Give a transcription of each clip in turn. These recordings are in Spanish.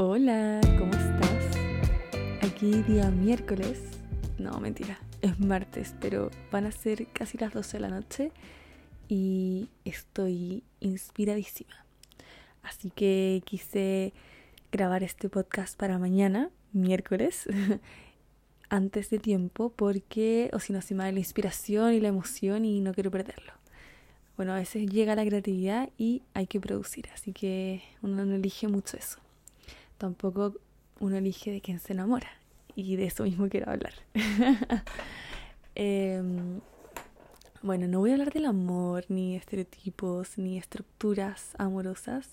Hola, ¿cómo estás? Aquí día miércoles. No, mentira, es martes, pero van a ser casi las 12 de la noche y estoy inspiradísima. Así que quise grabar este podcast para mañana, miércoles, antes de tiempo, porque o si no se me da la inspiración y la emoción y no quiero perderlo. Bueno, a veces llega la creatividad y hay que producir, así que uno no elige mucho eso. Tampoco uno elige de quién se enamora y de eso mismo quiero hablar. Em, bueno, no voy a hablar del amor, ni estereotipos, ni estructuras amorosas.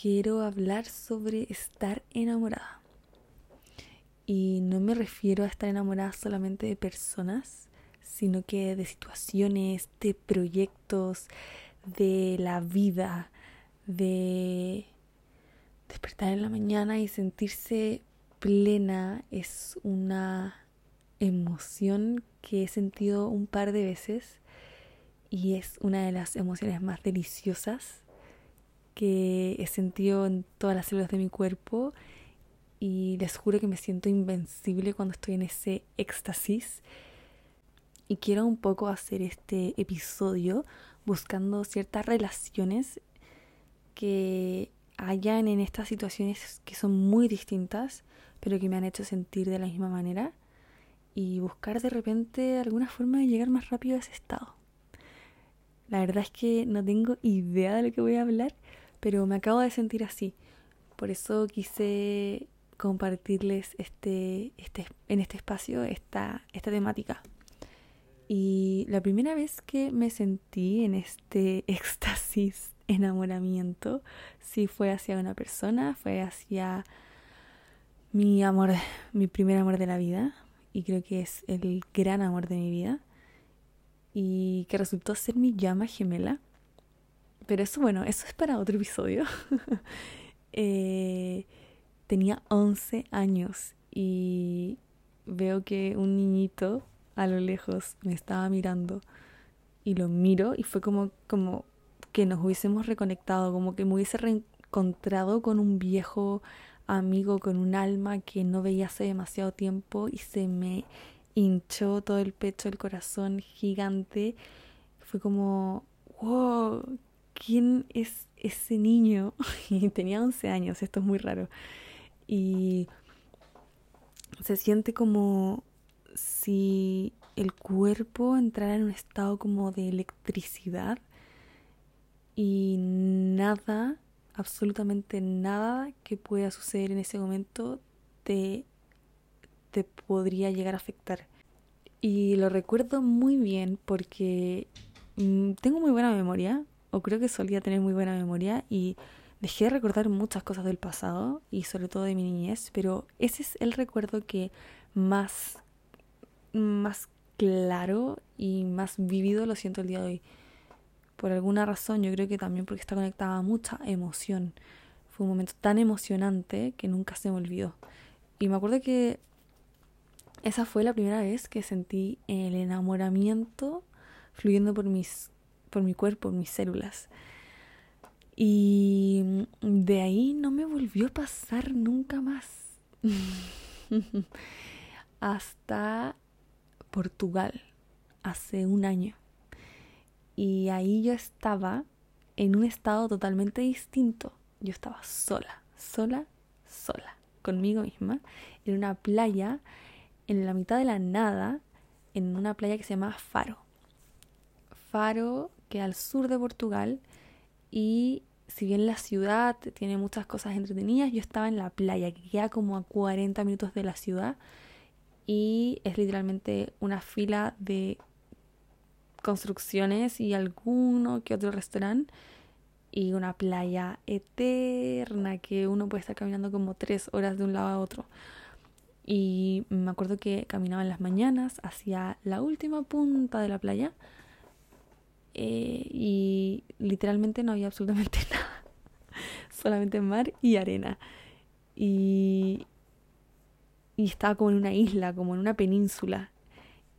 Quiero hablar sobre estar enamorada. Y no me refiero a estar enamorada solamente de personas, sino que de situaciones, de proyectos, de la vida, de despertar en la mañana y sentirse plena es una emoción que he sentido un par de veces y es una de las emociones más deliciosas que he sentido en todas las células de mi cuerpo y les juro que me siento invencible cuando estoy en ese éxtasis. Y quiero un poco hacer este episodio buscando ciertas relaciones que hayan en estas situaciones que son muy distintas, pero que me han hecho sentir de la misma manera y buscar de repente alguna forma de llegar más rápido a ese estado. La verdad es que no tengo idea de lo que voy a hablar, pero me acabo de sentir así. Por eso quise compartirles este, este, en este espacio esta, esta temática. Y la primera vez que me sentí en este éxtasis, enamoramiento, sí fue hacia una persona, fue hacia mi amor, mi primer amor de la vida, y creo que es el gran amor de mi vida, y que resultó ser mi llama gemela. Pero eso, bueno, eso es para otro episodio. eh, tenía 11 años y veo que un niñito a lo lejos me estaba mirando y lo miro y fue como, como que nos hubiésemos reconectado, como que me hubiese reencontrado con un viejo amigo, con un alma que no veía hace demasiado tiempo y se me hinchó todo el pecho, el corazón gigante. Fue como, wow, ¿quién es ese niño? y tenía 11 años, esto es muy raro. Y se siente como si el cuerpo entrara en un estado como de electricidad y nada, absolutamente nada que pueda suceder en ese momento te, te podría llegar a afectar. Y lo recuerdo muy bien porque mm, tengo muy buena memoria, o creo que solía tener muy buena memoria, y dejé de recordar muchas cosas del pasado y sobre todo de mi niñez, pero ese es el recuerdo que más, más claro y más vivido lo siento el día de hoy. Por alguna razón, yo creo que también porque está conectada a mucha emoción. Fue un momento tan emocionante que nunca se me olvidó. Y me acuerdo que esa fue la primera vez que sentí el enamoramiento fluyendo por mis por mi cuerpo, mis células. Y de ahí no me volvió a pasar nunca más. Hasta Portugal, hace un año. Y ahí yo estaba en un estado totalmente distinto. Yo estaba sola, sola, sola, conmigo misma, en una playa, en la mitad de la nada, en una playa que se llama Faro. Faro, que al sur de Portugal, y si bien la ciudad tiene muchas cosas entretenidas, yo estaba en la playa, que queda como a 40 minutos de la ciudad y es literalmente una fila de construcciones y alguno que otro restaurante y una playa eterna que uno puede estar caminando como tres horas de un lado a otro. Y me acuerdo que caminaba en las mañanas hacia la última punta de la playa eh, y literalmente no había absolutamente nada, solamente mar y arena. Y, y estaba como en una isla, como en una península.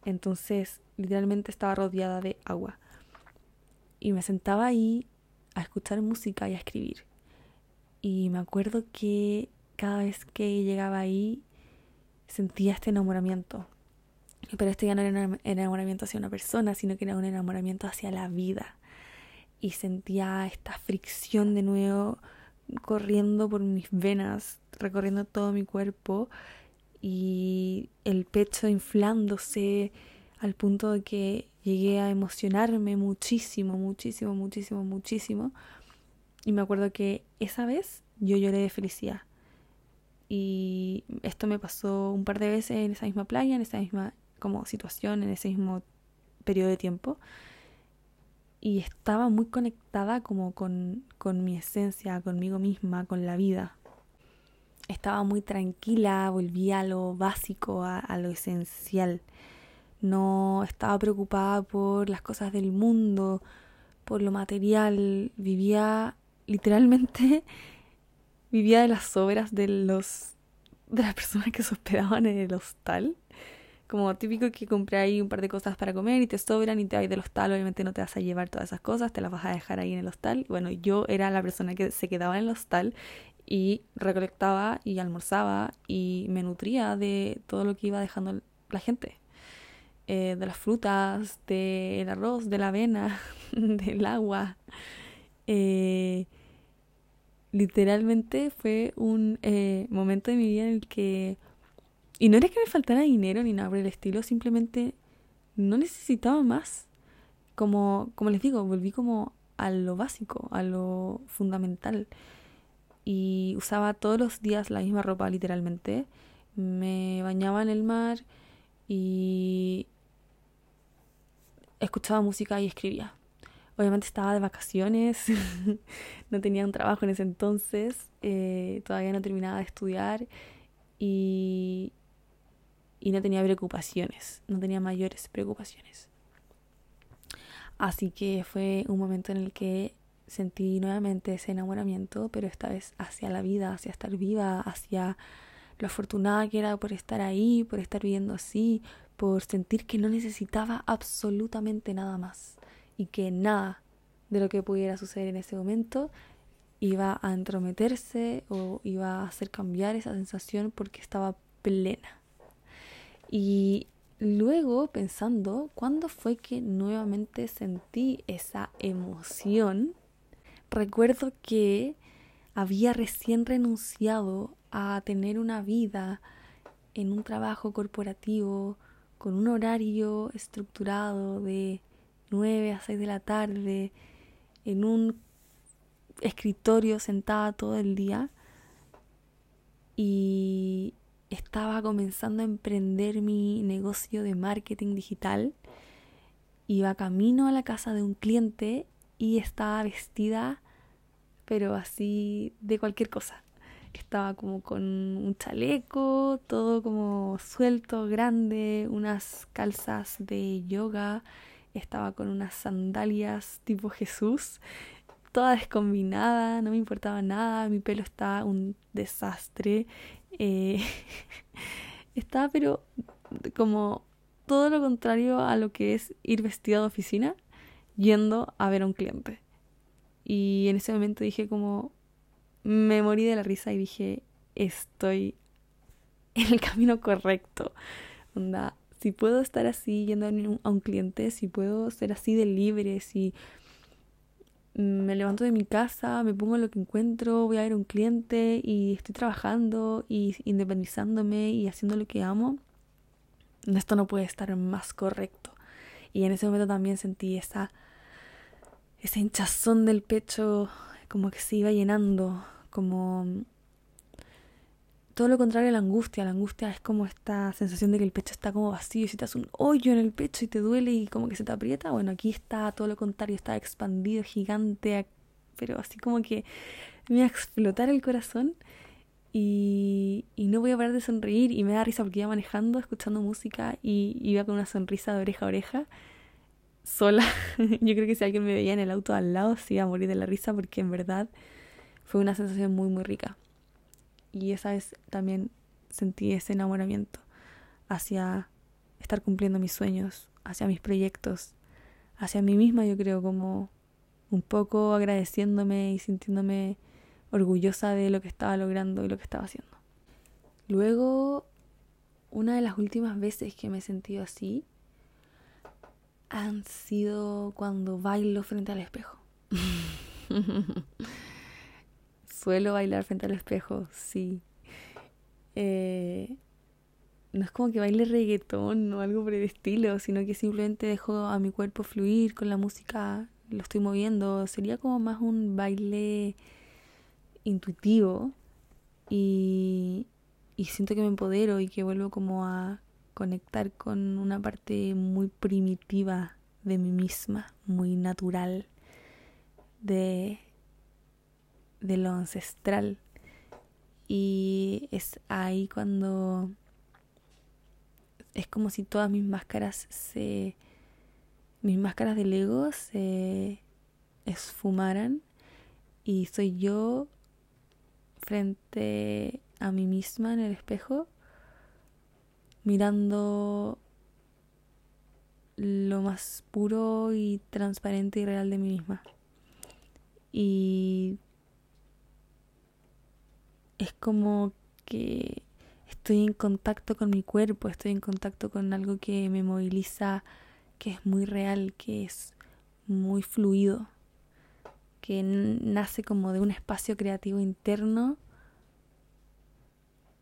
Entonces, literalmente estaba rodeada de agua. Y me sentaba ahí a escuchar música y a escribir. Y me acuerdo que cada vez que llegaba ahí sentía este enamoramiento. Pero este ya no era un enamoramiento hacia una persona, sino que era un enamoramiento hacia la vida. Y sentía esta fricción de nuevo corriendo por mis venas, recorriendo todo mi cuerpo y el pecho inflándose al punto de que llegué a emocionarme muchísimo, muchísimo, muchísimo, muchísimo. Y me acuerdo que esa vez yo lloré de felicidad. Y esto me pasó un par de veces en esa misma playa, en esa misma como situación, en ese mismo periodo de tiempo. Y estaba muy conectada como con, con mi esencia, conmigo misma, con la vida. Estaba muy tranquila, volvía a lo básico, a, lo esencial. No estaba preocupada por las cosas del mundo, por lo material. Vivía literalmente vivía de las sobras de los de las personas que se hospedaban en el hostal. Como típico que compré ahí un par de cosas para comer y te sobran y te vas del hostal, obviamente no te vas a llevar todas esas cosas, te las vas a dejar ahí en el hostal. Bueno, yo era la persona que se quedaba en el hostal y recolectaba y almorzaba y me nutría de todo lo que iba dejando la gente. Eh, de las frutas, del arroz, de la avena, del agua. Eh, literalmente fue un eh, momento de mi vida en el que... Y no era que me faltara dinero ni nada por el estilo, simplemente no necesitaba más. Como, como les digo, volví como a lo básico, a lo fundamental. Y usaba todos los días la misma ropa, literalmente. Me bañaba en el mar y escuchaba música y escribía. Obviamente estaba de vacaciones, no tenía un trabajo en ese entonces, eh, todavía no terminaba de estudiar y, y no tenía preocupaciones, no tenía mayores preocupaciones. Así que fue un momento en el que sentí nuevamente ese enamoramiento, pero esta vez hacia la vida, hacia estar viva, hacia lo afortunada que era por estar ahí, por estar viviendo así, por sentir que no necesitaba absolutamente nada más y que nada de lo que pudiera suceder en ese momento iba a entrometerse o iba a hacer cambiar esa sensación porque estaba plena. Y luego pensando, ¿cuándo fue que nuevamente sentí esa emoción? Recuerdo que había recién renunciado a tener una vida en un trabajo corporativo con un horario estructurado de 9 a 6 de la tarde, en un escritorio sentada todo el día y estaba comenzando a emprender mi negocio de marketing digital. Iba camino a la casa de un cliente y estaba vestida, pero así de cualquier cosa. Estaba como con un chaleco, todo como suelto, grande, unas calzas de yoga, estaba con unas sandalias tipo Jesús, toda descombinada, no me importaba nada, mi pelo estaba un desastre, eh, estaba pero como todo lo contrario a lo que es ir vestida de oficina, yendo a ver a un cliente. Y en ese momento dije como, me morí de la risa y dije, estoy en el camino correcto. Onda, si puedo estar así yendo a un, cliente, si puedo ser así de libre, si me levanto de mi casa, me pongo lo que encuentro, voy a ver a un cliente y estoy trabajando y independizándome y haciendo lo que amo, esto no puede estar más correcto. Y en ese momento también sentí esa, esa hinchazón del pecho como que se iba llenando como todo lo contrario a la angustia. La angustia es como esta sensación de que el pecho está como vacío y si te hace un hoyo en el pecho y te duele y como que se te aprieta. Bueno, aquí está todo lo contrario, está expandido, gigante, pero así como que me iba a explotar el corazón y, y no voy a parar de sonreír y me da risa porque iba manejando, escuchando música y iba con una sonrisa de oreja a oreja sola. Yo creo que si alguien me veía en el auto al lado se iba a morir de la risa porque en verdad fue una sensación muy, muy rica. Y esa vez también sentí ese enamoramiento hacia estar cumpliendo mis sueños, hacia mis proyectos, hacia mí misma, yo creo, como un poco agradeciéndome y sintiéndome orgullosa de lo que estaba logrando y lo que estaba haciendo. Luego, una de las últimas veces que me he sentido así han sido cuando bailo frente al espejo. Suelo bailar frente al espejo, sí. Eh, no es como que baile reggaetón o algo por el estilo, sino que simplemente dejo a mi cuerpo fluir con la música, lo estoy moviendo. Sería como más un baile intuitivo y, y siento que me empodero y que vuelvo como a conectar con una parte muy primitiva de mí misma, muy natural, de, de lo ancestral. Y es ahí cuando es como si todas mis máscaras se mis máscaras del ego se esfumaran y soy yo frente a mí misma en el espejo mirando lo más puro y transparente y real de mí misma. Y es como que estoy en contacto con mi cuerpo, estoy en contacto con algo que me moviliza, que es muy real, que es muy fluido, que nace como de un espacio creativo interno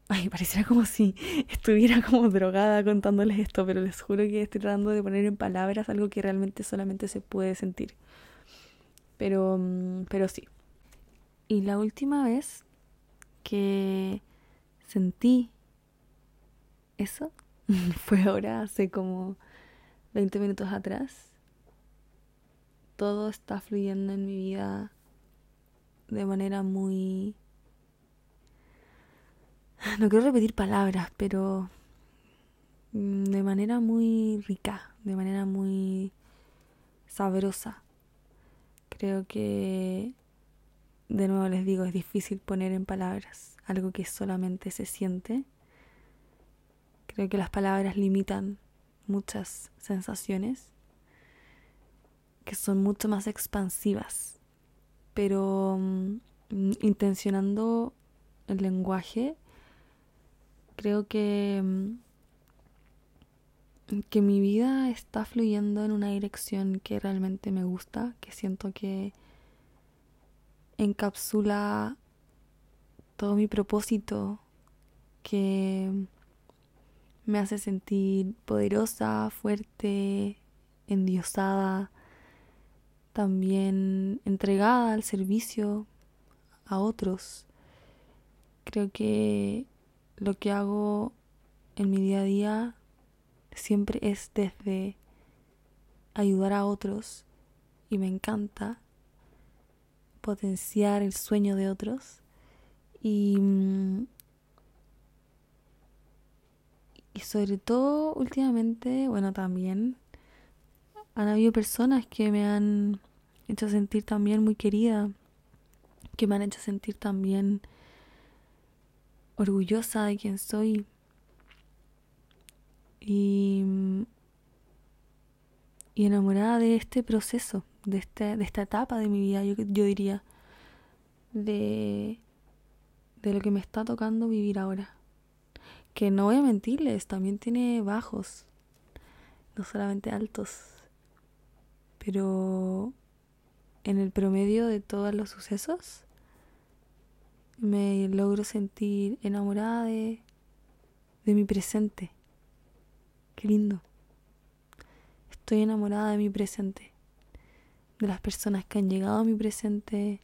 Ay, pareciera como si estuviera como drogada contándoles esto, pero les juro que estoy tratando de poner en palabras algo que realmente solamente se puede sentir. Pero, mm, pero sí. Y la última vez que sentí eso fue ahora, hace como 20 minutos atrás. Todo está fluyendo en mi vida de manera muy no quiero repetir palabras, pero mm, de manera muy rica, de manera muy sabrosa. Creo que, de nuevo les digo, es difícil poner en palabras algo que solamente se siente. Creo que las palabras limitan muchas sensaciones que son mucho más expansivas, pero mm, intencionando el lenguaje creo que, mm, que mi vida está fluyendo en una dirección que realmente me gusta, que siento que encapsula todo mi propósito, que me hace sentir poderosa, fuerte, endiosada, también entregada al servicio a otros. Creo que lo que hago en mi día a día siempre es desde ayudar a otros y me encanta potenciar el sueño de otros. Y y sobre todo últimamente bueno también han habido personas que me han hecho sentir también muy querida que me han hecho sentir también orgullosa de quien soy y, y enamorada de este proceso, de, este, de esta etapa de mi vida, yo, yo diría, de, de lo que me está tocando vivir ahora. Que no voy a mentirles, también tiene bajos, no solamente altos, pero en el promedio de todos los sucesos me logro sentir enamorada de, de mi presente. Qué lindo. Estoy enamorada de mi presente, de las personas que han llegado a mi presente,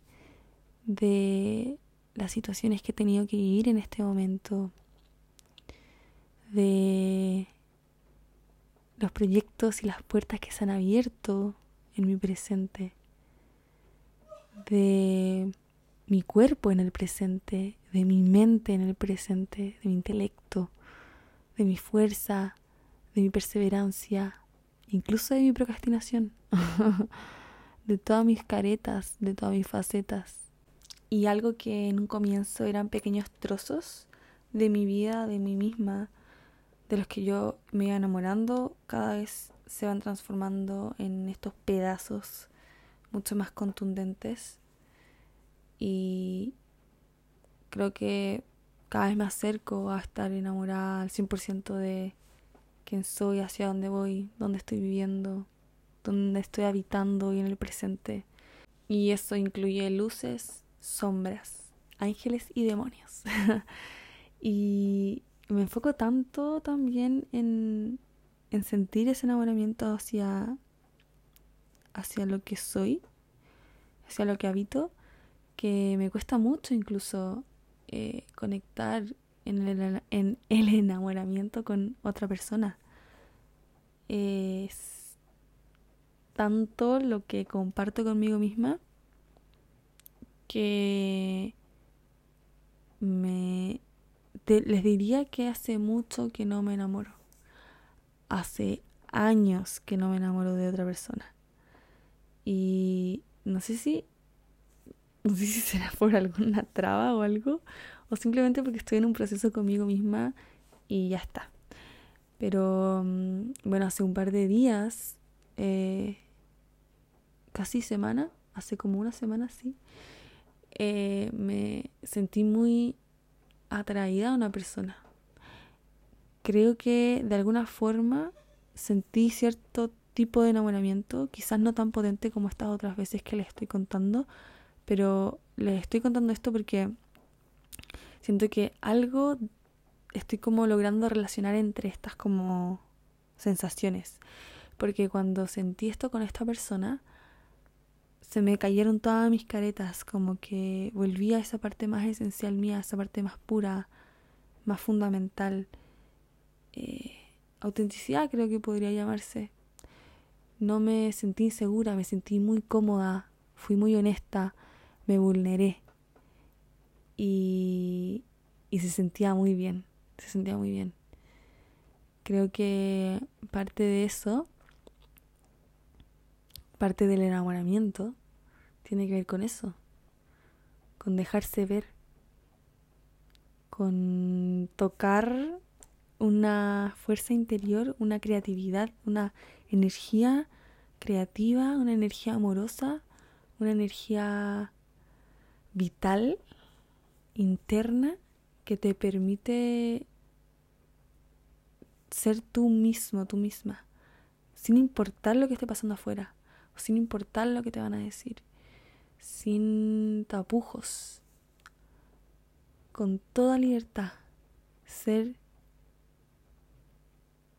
de las situaciones que he tenido que vivir en este momento, de los proyectos y las puertas que se han abierto en mi presente, de mi cuerpo en el presente, de mi mente en el presente, de mi intelecto, de mi fuerza, de mi perseverancia, incluso de mi procrastinación, de todas mis caretas, de todas mis facetas. Y algo que en un comienzo eran pequeños trozos de mi vida, de mí misma, de los que yo me iba enamorando, cada vez se van transformando en estos pedazos mucho más contundentes y, creo que cada vez me acerco a estar enamorada al 100% de quién soy, hacia dónde voy, dónde estoy viviendo, dónde estoy habitando y en el presente. Y eso incluye luces, sombras, ángeles y demonios. y me enfoco tanto también en, en sentir ese enamoramiento hacia, hacia lo que soy, hacia lo que habito, que me cuesta mucho incluso eh, conectar en el, en el enamoramiento con otra persona. Es tanto lo que comparto conmigo misma que me les diría que hace mucho que no me enamoro. Hace años que no me enamoro de otra persona. Y no sé si no sé si será por alguna traba o algo, o simplemente porque estoy en un proceso conmigo misma y ya está. Pero mm, bueno, hace un par de días, eh, casi semana, hace como una semana sí, eh, me sentí muy atraída a una persona. Creo que de alguna forma sentí cierto tipo de enamoramiento, quizás no tan potente como estas otras veces que les estoy contando, pero les estoy contando esto porque siento que algo estoy como logrando relacionar entre estas como sensaciones. Porque cuando sentí esto con esta persona, se me cayeron todas mis caretas, como que volví a esa parte más esencial mía, esa parte más pura, más fundamental. Eh, autenticidad creo que podría llamarse. No me sentí insegura, me sentí muy cómoda, fui muy honesta, me vulneré y, y se sentía muy bien, se sentía muy bien. Creo que parte de eso, parte del enamoramiento, tiene que ver con eso, con dejarse ver, con tocar una fuerza interior, una creatividad, una energía creativa, una energía amorosa, una energía vital, interna, que te permite ser tú mismo, tú misma, sin importar lo que esté pasando afuera, sin importar lo que te van a decir, sin tapujos, con toda libertad, ser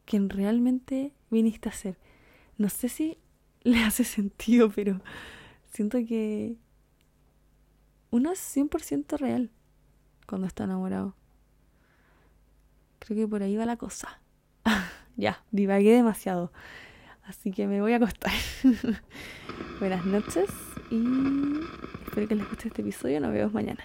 quien realmente viniste a ser. No sé si le hace sentido, pero siento que uno es 100% real cuando está enamorado. Creo que por ahí va la cosa. ya, divagué demasiado. Así que me voy a acostar. Buenas noches y espero que les guste este episodio. Nos vemos mañana.